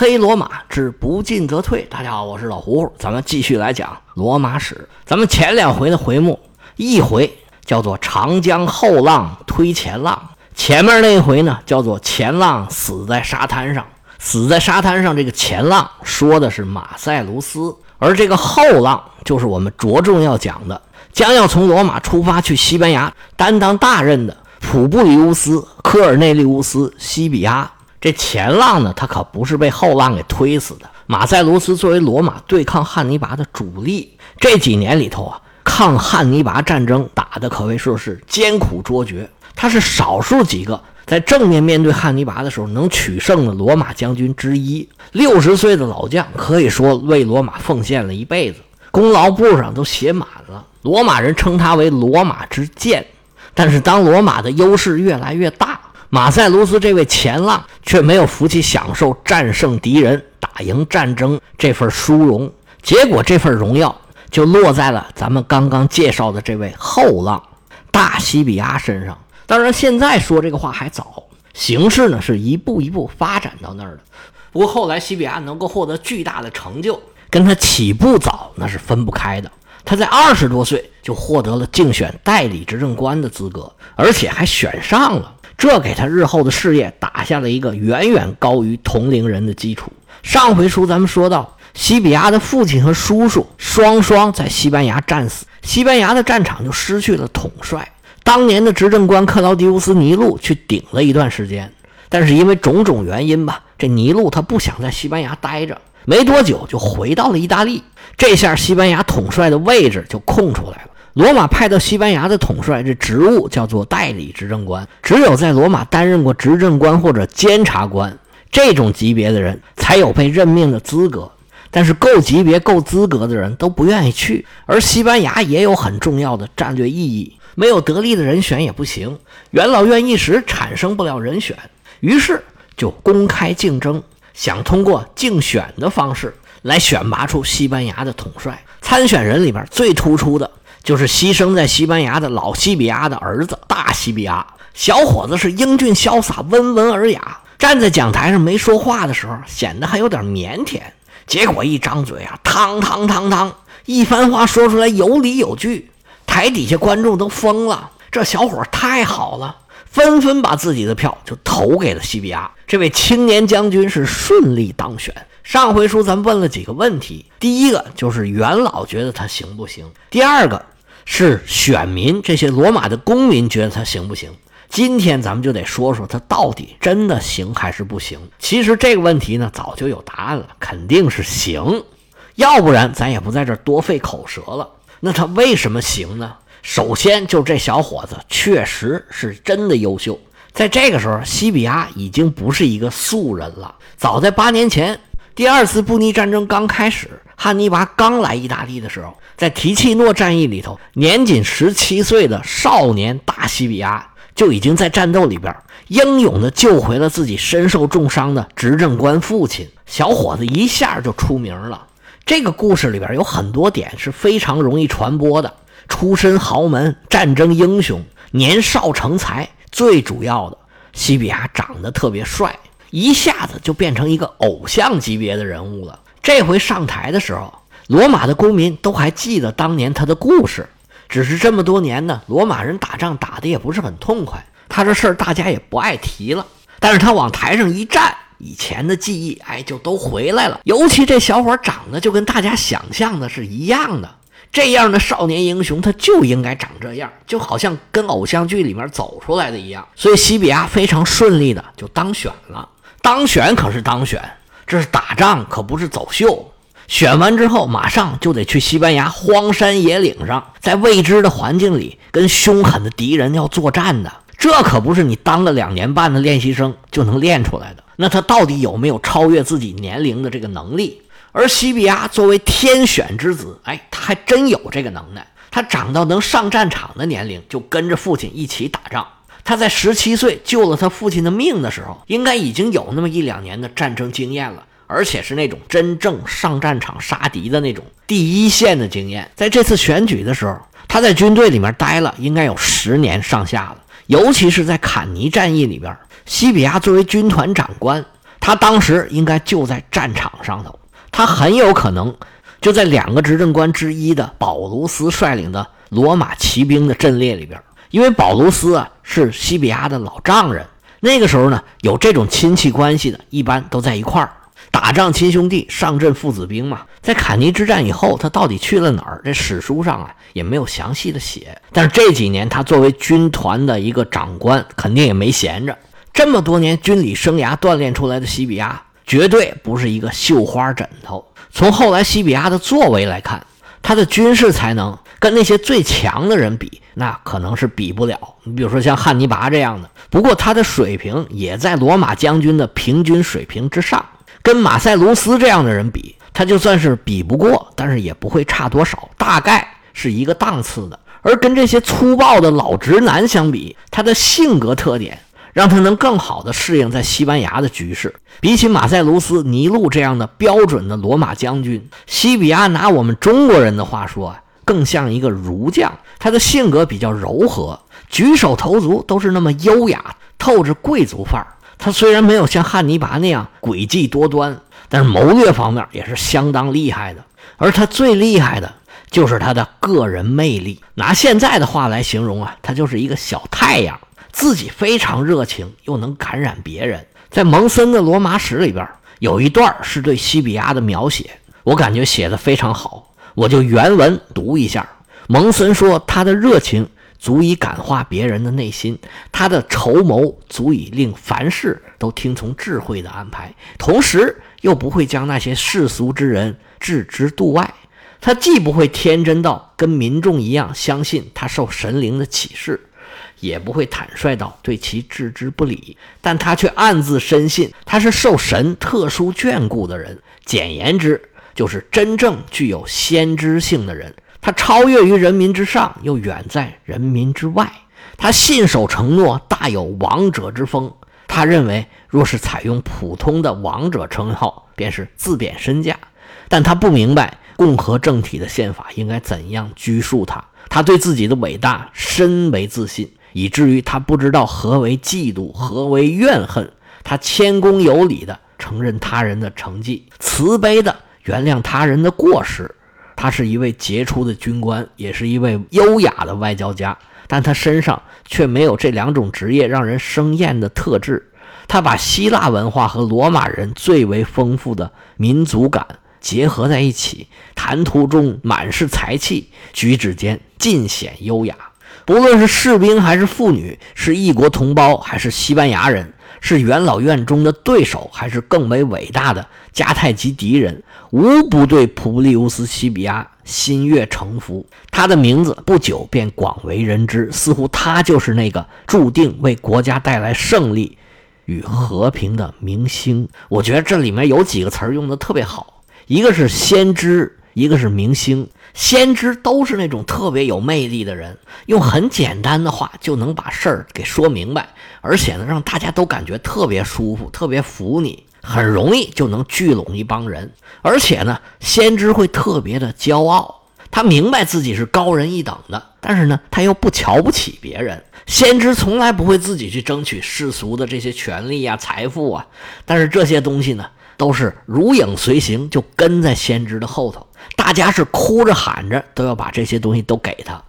黑罗马之不进则退。大家好，我是老胡，咱们继续来讲罗马史。咱们前两回的回目，一回叫做长江后浪推前浪，前面那一回呢叫做前浪死在沙滩上。死在沙滩上，这个前浪说的是马塞卢斯，而这个后浪就是我们着重要讲的，将要从罗马出发去西班牙担当大任的普布里乌斯·科尔内利乌斯·西比亚。这前浪呢，他可不是被后浪给推死的。马塞卢斯作为罗马对抗汉尼拔的主力，这几年里头啊，抗汉尼拔战争打的可谓说是艰苦卓绝。他是少数几个在正面面对汉尼拔的时候能取胜的罗马将军之一。六十岁的老将，可以说为罗马奉献了一辈子，功劳簿上都写满了。罗马人称他为“罗马之剑”。但是当罗马的优势越来越大。马塞卢斯这位前浪却没有福气享受战胜敌人、打赢战争这份殊荣，结果这份荣耀就落在了咱们刚刚介绍的这位后浪大西比亚身上。当然，现在说这个话还早，形势呢是一步一步发展到那儿的。不过后来西比亚能够获得巨大的成就，跟他起步早那是分不开的。他在二十多岁就获得了竞选代理执政官的资格，而且还选上了。这给他日后的事业打下了一个远远高于同龄人的基础。上回书咱们说到，西比亚的父亲和叔叔双双在西班牙战死，西班牙的战场就失去了统帅。当年的执政官克劳狄乌斯·尼禄去顶了一段时间，但是因为种种原因吧，这尼禄他不想在西班牙待着，没多久就回到了意大利。这下西班牙统帅的位置就空出来了。罗马派到西班牙的统帅，这职务叫做代理执政官。只有在罗马担任过执政官或者监察官这种级别的人，才有被任命的资格。但是够级别、够资格的人都不愿意去。而西班牙也有很重要的战略意义，没有得力的人选也不行。元老院一时产生不了人选，于是就公开竞争，想通过竞选的方式来选拔出西班牙的统帅。参选人里边最突出的。就是牺牲在西班牙的老西比亚的儿子大西比亚，小伙子是英俊潇洒、温文尔雅，站在讲台上没说话的时候显得还有点腼腆，结果一张嘴啊，汤汤汤汤，一番话说出来有理有据，台底下观众都疯了，这小伙太好了，纷纷把自己的票就投给了西比亚，这位青年将军是顺利当选。上回书咱们问了几个问题，第一个就是元老觉得他行不行，第二个。是选民这些罗马的公民觉得他行不行？今天咱们就得说说他到底真的行还是不行。其实这个问题呢，早就有答案了，肯定是行。要不然咱也不在这多费口舌了。那他为什么行呢？首先就这小伙子确实是真的优秀。在这个时候，西比亚已经不是一个素人了。早在八年前，第二次布匿战争刚开始。汉尼拔刚来意大利的时候，在提契诺战役里头，年仅十七岁的少年大西比亚就已经在战斗里边英勇地救回了自己身受重伤的执政官父亲。小伙子一下就出名了。这个故事里边有很多点是非常容易传播的：出身豪门、战争英雄、年少成才，最主要的，西比亚长得特别帅，一下子就变成一个偶像级别的人物了。这回上台的时候，罗马的公民都还记得当年他的故事。只是这么多年呢，罗马人打仗打的也不是很痛快，他这事儿大家也不爱提了。但是他往台上一站，以前的记忆哎就都回来了。尤其这小伙长得就跟大家想象的是一样的，这样的少年英雄他就应该长这样，就好像跟偶像剧里面走出来的一样。所以西比亚非常顺利的就当选了。当选可是当选。这是打仗，可不是走秀。选完之后，马上就得去西班牙荒山野岭上，在未知的环境里跟凶狠的敌人要作战的。这可不是你当了两年半的练习生就能练出来的。那他到底有没有超越自己年龄的这个能力？而西比亚作为天选之子，哎，他还真有这个能耐。他长到能上战场的年龄，就跟着父亲一起打仗。他在十七岁救了他父亲的命的时候，应该已经有那么一两年的战争经验了，而且是那种真正上战场杀敌的那种第一线的经验。在这次选举的时候，他在军队里面待了应该有十年上下了，尤其是在坎尼战役里边，西比亚作为军团长官，他当时应该就在战场上头，他很有可能就在两个执政官之一的保卢斯率领的罗马骑兵的阵列里边，因为保卢斯啊是西比亚的老丈人。那个时候呢，有这种亲戚关系的，一般都在一块儿打仗，亲兄弟上阵父子兵嘛。在坎尼之战以后，他到底去了哪儿？这史书上啊也没有详细的写。但是这几年他作为军团的一个长官，肯定也没闲着。这么多年军旅生涯锻炼出来的西比亚，绝对不是一个绣花枕头。从后来西比亚的作为来看，他的军事才能跟那些最强的人比，那可能是比不了。你比如说像汉尼拔这样的，不过他的水平也在罗马将军的平均水平之上。跟马塞卢斯这样的人比，他就算是比不过，但是也不会差多少，大概是一个档次的。而跟这些粗暴的老直男相比，他的性格特点。让他能更好地适应在西班牙的局势。比起马塞卢斯、尼禄这样的标准的罗马将军，西比亚拿我们中国人的话说啊，更像一个儒将。他的性格比较柔和，举手投足都是那么优雅，透着贵族范儿。他虽然没有像汉尼拔那样诡计多端，但是谋略方面也是相当厉害的。而他最厉害的就是他的个人魅力。拿现在的话来形容啊，他就是一个小太阳。自己非常热情，又能感染别人。在蒙森的《罗马史》里边，有一段是对西比亚的描写，我感觉写的非常好，我就原文读一下。蒙森说：“他的热情足以感化别人的内心，他的筹谋足以令凡事都听从智慧的安排，同时又不会将那些世俗之人置之度外。他既不会天真到跟民众一样相信他受神灵的启示。”也不会坦率到对其置之不理，但他却暗自深信他是受神特殊眷顾的人。简言之，就是真正具有先知性的人。他超越于人民之上，又远在人民之外。他信守承诺，大有王者之风。他认为，若是采用普通的王者称号，便是自贬身价。但他不明白共和政体的宪法应该怎样拘束他。他对自己的伟大深为自信。以至于他不知道何为嫉妒，何为怨恨。他谦恭有礼地承认他人的成绩，慈悲地原谅他人的过失。他是一位杰出的军官，也是一位优雅的外交家，但他身上却没有这两种职业让人生厌的特质。他把希腊文化和罗马人最为丰富的民族感结合在一起，谈吐中满是才气，举止间尽显优雅。不论是士兵还是妇女，是异国同胞还是西班牙人，是元老院中的对手还是更为伟大的迦太基敌人，无不对普布利乌斯·西比亚心悦诚服。他的名字不久便广为人知，似乎他就是那个注定为国家带来胜利与和平的明星。我觉得这里面有几个词儿用的特别好，一个是先知，一个是明星。先知都是那种特别有魅力的人，用很简单的话就能把事儿给说明白，而且呢，让大家都感觉特别舒服，特别服你，很容易就能聚拢一帮人。而且呢，先知会特别的骄傲，他明白自己是高人一等的，但是呢，他又不瞧不起别人。先知从来不会自己去争取世俗的这些权利啊、财富啊，但是这些东西呢，都是如影随形，就跟在先知的后头。大家是哭着喊着都要把这些东西都给他，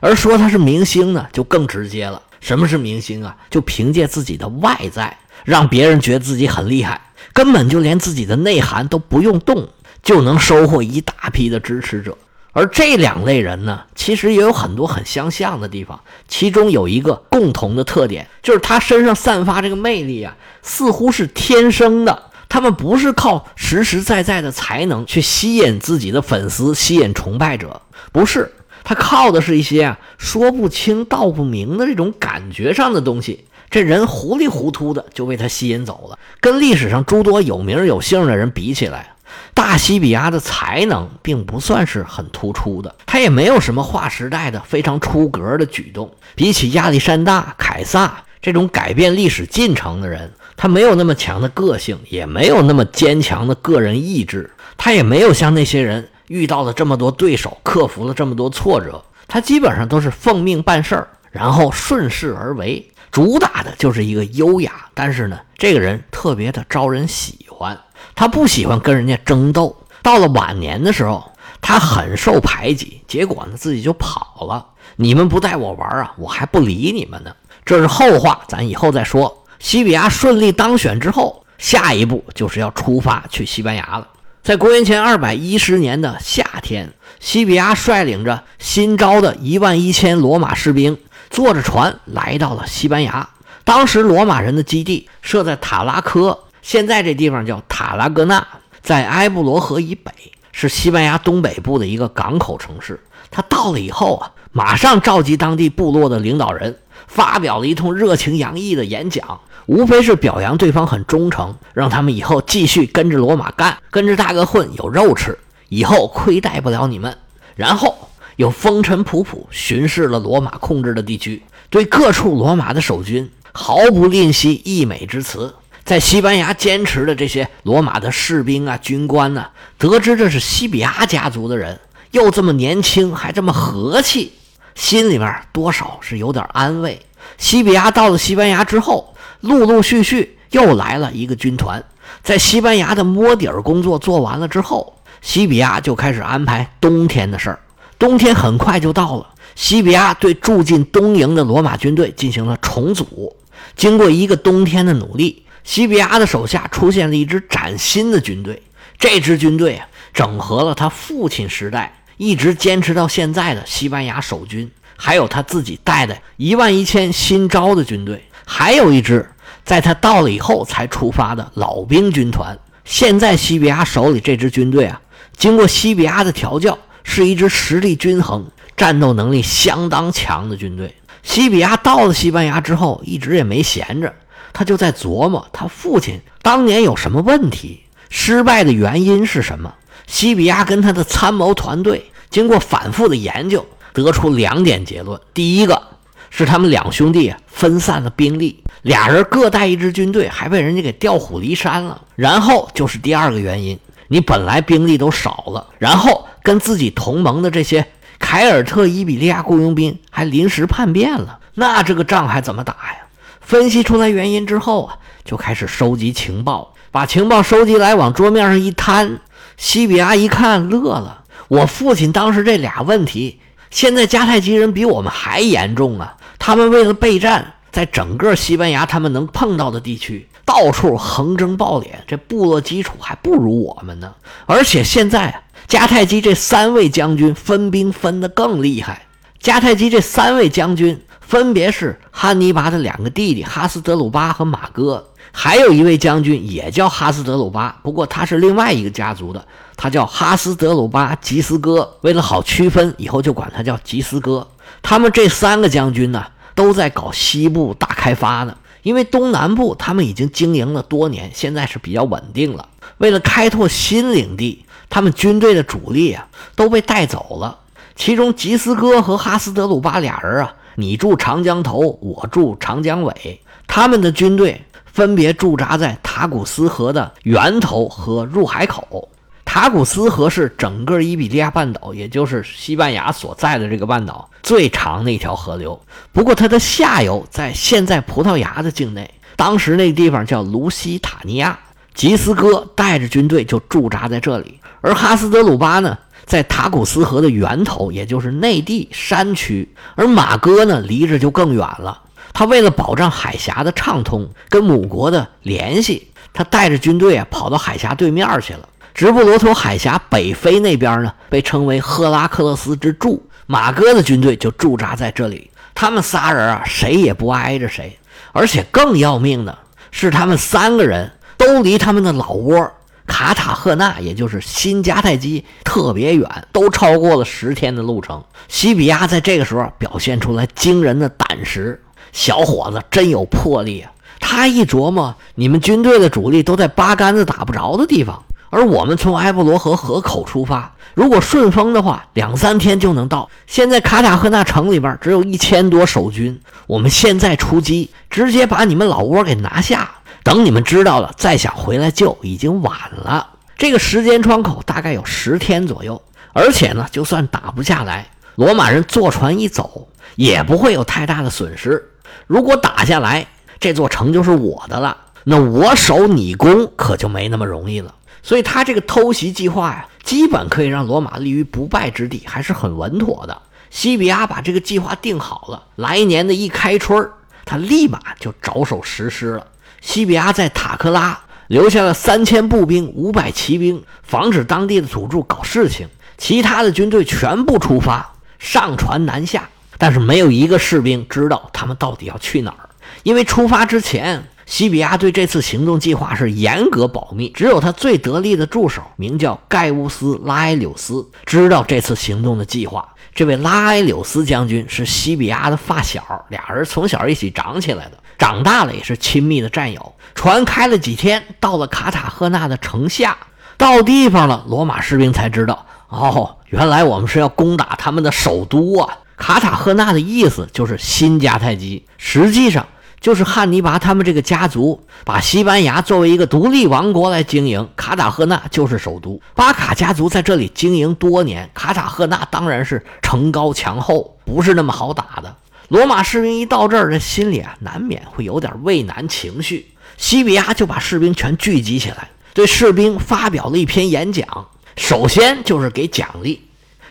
而说他是明星呢，就更直接了。什么是明星啊？就凭借自己的外在，让别人觉得自己很厉害，根本就连自己的内涵都不用动，就能收获一大批的支持者。而这两类人呢，其实也有很多很相像的地方，其中有一个共同的特点，就是他身上散发这个魅力啊，似乎是天生的。他们不是靠实实在在的才能去吸引自己的粉丝、吸引崇拜者，不是，他靠的是一些啊说不清道不明的这种感觉上的东西。这人糊里糊涂的就被他吸引走了。跟历史上诸多有名有姓的人比起来，大西比亚的才能并不算是很突出的，他也没有什么划时代的非常出格的举动。比起亚历山大、凯撒这种改变历史进程的人。他没有那么强的个性，也没有那么坚强的个人意志，他也没有像那些人遇到了这么多对手，克服了这么多挫折。他基本上都是奉命办事儿，然后顺势而为。主打的就是一个优雅。但是呢，这个人特别的招人喜欢，他不喜欢跟人家争斗。到了晚年的时候，他很受排挤，结果呢，自己就跑了。你们不带我玩啊，我还不理你们呢。这是后话，咱以后再说。西比亚顺利当选之后，下一步就是要出发去西班牙了。在公元前二百一十年的夏天，西比亚率领着新招的一万一千罗马士兵，坐着船来到了西班牙。当时罗马人的基地设在塔拉科，现在这地方叫塔拉戈纳，在埃布罗河以北，是西班牙东北部的一个港口城市。他到了以后啊，马上召集当地部落的领导人，发表了一通热情洋溢的演讲。无非是表扬对方很忠诚，让他们以后继续跟着罗马干，跟着大哥混有肉吃，以后亏待不了你们。然后又风尘仆仆巡视了罗马控制的地区，对各处罗马的守军毫不吝惜溢美之词。在西班牙坚持的这些罗马的士兵啊、军官呢，得知这是西比亚家族的人，又这么年轻，还这么和气，心里面多少是有点安慰。西比亚到了西班牙之后。陆陆续续又来了一个军团，在西班牙的摸底儿工作做完了之后，西比亚就开始安排冬天的事儿。冬天很快就到了，西比亚对驻进东营的罗马军队进行了重组。经过一个冬天的努力，西比亚的手下出现了一支崭新的军队。这支军队啊，整合了他父亲时代一直坚持到现在的西班牙守军，还有他自己带的一万一千新招的军队。还有一支在他到了以后才出发的老兵军团。现在西比亚手里这支军队啊，经过西比亚的调教，是一支实力均衡、战斗能力相当强的军队。西比亚到了西班牙之后，一直也没闲着，他就在琢磨他父亲当年有什么问题，失败的原因是什么。西比亚跟他的参谋团队经过反复的研究，得出两点结论：第一个。是他们两兄弟分散了兵力，俩人各带一支军队，还被人家给调虎离山了。然后就是第二个原因，你本来兵力都少了，然后跟自己同盟的这些凯尔特伊比利亚雇佣兵还临时叛变了，那这个仗还怎么打呀？分析出来原因之后啊，就开始收集情报，把情报收集来往桌面上一摊。西比亚一看乐了，我父亲当时这俩问题。现在迦太基人比我们还严重啊！他们为了备战，在整个西班牙他们能碰到的地区，到处横征暴敛，这部落基础还不如我们呢。而且现在迦太基这三位将军分兵分得更厉害。迦太基这三位将军分别是汉尼拔的两个弟弟哈斯德鲁巴和马哥。还有一位将军也叫哈斯德鲁巴，不过他是另外一个家族的，他叫哈斯德鲁巴吉斯哥。为了好区分，以后就管他叫吉斯哥。他们这三个将军呢，都在搞西部大开发呢。因为东南部他们已经经营了多年，现在是比较稳定了。为了开拓新领地，他们军队的主力啊都被带走了。其中吉斯哥和哈斯德鲁巴俩人啊，你住长江头，我住长江尾，他们的军队。分别驻扎在塔古斯河的源头和入海口。塔古斯河是整个伊比利亚半岛，也就是西班牙所在的这个半岛最长的一条河流。不过它的下游在现在葡萄牙的境内，当时那个地方叫卢西塔尼亚。吉斯哥带着军队就驻扎在这里，而哈斯德鲁巴呢，在塔古斯河的源头，也就是内地山区，而马哥呢，离着就更远了。他为了保障海峡的畅通，跟母国的联系，他带着军队啊跑到海峡对面去了。直布罗陀海峡北非那边呢，被称为赫拉克勒斯之柱，马哥的军队就驻扎在这里。他们仨人啊，谁也不挨着谁，而且更要命的是，他们三个人都离他们的老窝卡塔赫纳，也就是新迦太基特别远，都超过了十天的路程。西比亚在这个时候表现出来惊人的胆识。小伙子真有魄力啊！他一琢磨，你们军队的主力都在八竿子打不着的地方，而我们从埃布罗河河口出发，如果顺风的话，两三天就能到。现在卡塔赫纳城里边只有一千多守军，我们现在出击，直接把你们老窝给拿下。等你们知道了，再想回来救，已经晚了。这个时间窗口大概有十天左右，而且呢，就算打不下来，罗马人坐船一走，也不会有太大的损失。如果打下来，这座城就是我的了。那我守你攻可就没那么容易了。所以他这个偷袭计划呀，基本可以让罗马立于不败之地，还是很稳妥的。西比亚把这个计划定好了，来年的一开春他立马就着手实施了。西比亚在塔克拉留下了三千步兵、五百骑兵，防止当地的土著搞事情。其他的军队全部出发，上船南下，但是没有一个士兵知道他们到底要去哪儿，因为出发之前，西比亚对这次行动计划是严格保密，只有他最得力的助手，名叫盖乌斯·拉埃柳斯，知道这次行动的计划。这位拉埃柳斯将军是西比亚的发小，俩人从小一起长起来的，长大了也是亲密的战友。船开了几天，到了卡塔赫纳的城下，到地方了，罗马士兵才知道，哦，原来我们是要攻打他们的首都啊！卡塔赫纳的意思就是新迦太基，实际上。就是汉尼拔他们这个家族把西班牙作为一个独立王国来经营，卡塔赫纳就是首都。巴卡家族在这里经营多年，卡塔赫纳当然是城高墙厚，不是那么好打的。罗马士兵一到这儿，这心里啊难免会有点畏难情绪。西比亚就把士兵全聚集起来，对士兵发表了一篇演讲。首先就是给奖励，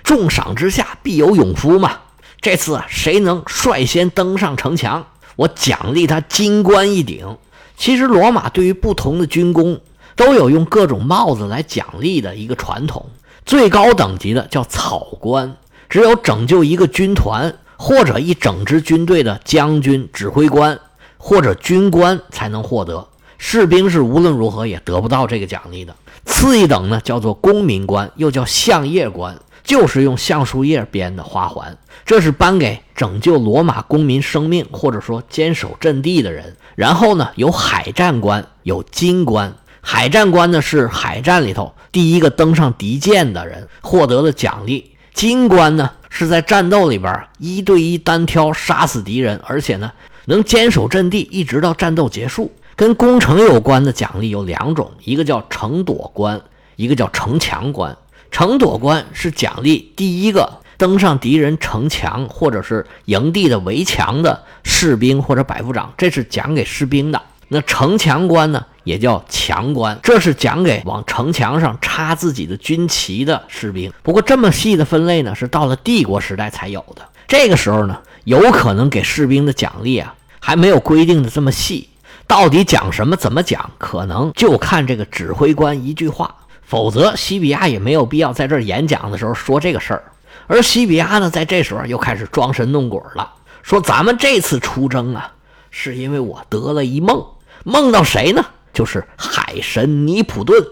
重赏之下必有勇夫嘛。这次啊谁能率先登上城墙？我奖励他金冠一顶。其实罗马对于不同的军功都有用各种帽子来奖励的一个传统。最高等级的叫草冠，只有拯救一个军团或者一整支军队的将军、指挥官或者军官才能获得。士兵是无论如何也得不到这个奖励的。次一等呢，叫做公民官，又叫相叶官。就是用橡树叶编的花环，这是颁给拯救罗马公民生命或者说坚守阵地的人。然后呢，有海战官，有金官。海战官呢是海战里头第一个登上敌舰的人获得了奖励。金官呢是在战斗里边一对一单挑杀死敌人，而且呢能坚守阵地一直到战斗结束。跟攻城有关的奖励有两种，一个叫城垛关，一个叫城墙关。城垛关是奖励第一个登上敌人城墙或者是营地的围墙的士兵或者百夫长，这是奖给士兵的。那城墙关呢，也叫墙官，这是奖给往城墙上插自己的军旗的士兵。不过这么细的分类呢，是到了帝国时代才有的。这个时候呢，有可能给士兵的奖励啊，还没有规定的这么细。到底讲什么，怎么讲，可能就看这个指挥官一句话。否则，西比亚也没有必要在这儿演讲的时候说这个事儿。而西比亚呢，在这时候又开始装神弄鬼了，说：“咱们这次出征啊，是因为我得了一梦，梦到谁呢？就是海神尼普顿。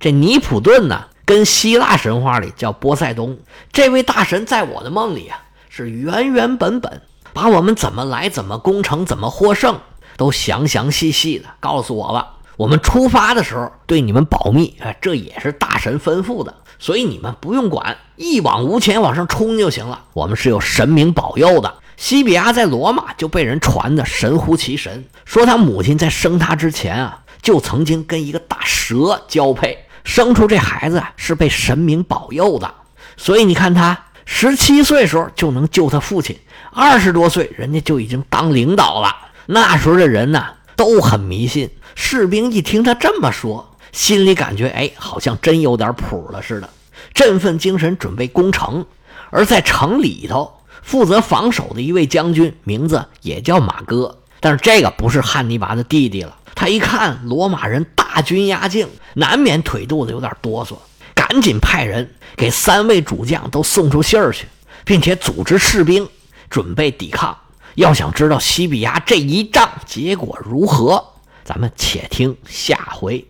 这尼普顿呢，跟希腊神话里叫波塞冬。这位大神在我的梦里啊，是原原本本把我们怎么来、怎么攻城、怎么获胜，都详详细细的告诉我了。”我们出发的时候对你们保密，哎，这也是大神吩咐的，所以你们不用管，一往无前往上冲就行了。我们是有神明保佑的。西比亚在罗马就被人传的神乎其神，说他母亲在生他之前啊，就曾经跟一个大蛇交配，生出这孩子啊是被神明保佑的。所以你看他十七岁时候就能救他父亲，二十多岁人家就已经当领导了。那时候的人呢都很迷信。士兵一听他这么说，心里感觉哎，好像真有点谱了似的，振奋精神，准备攻城。而在城里头负责防守的一位将军，名字也叫马哥，但是这个不是汉尼拔的弟弟了。他一看罗马人大军压境，难免腿肚子有点哆嗦，赶紧派人给三位主将都送出信儿去，并且组织士兵准备抵抗。要想知道西比亚这一仗结果如何？咱们且听下回。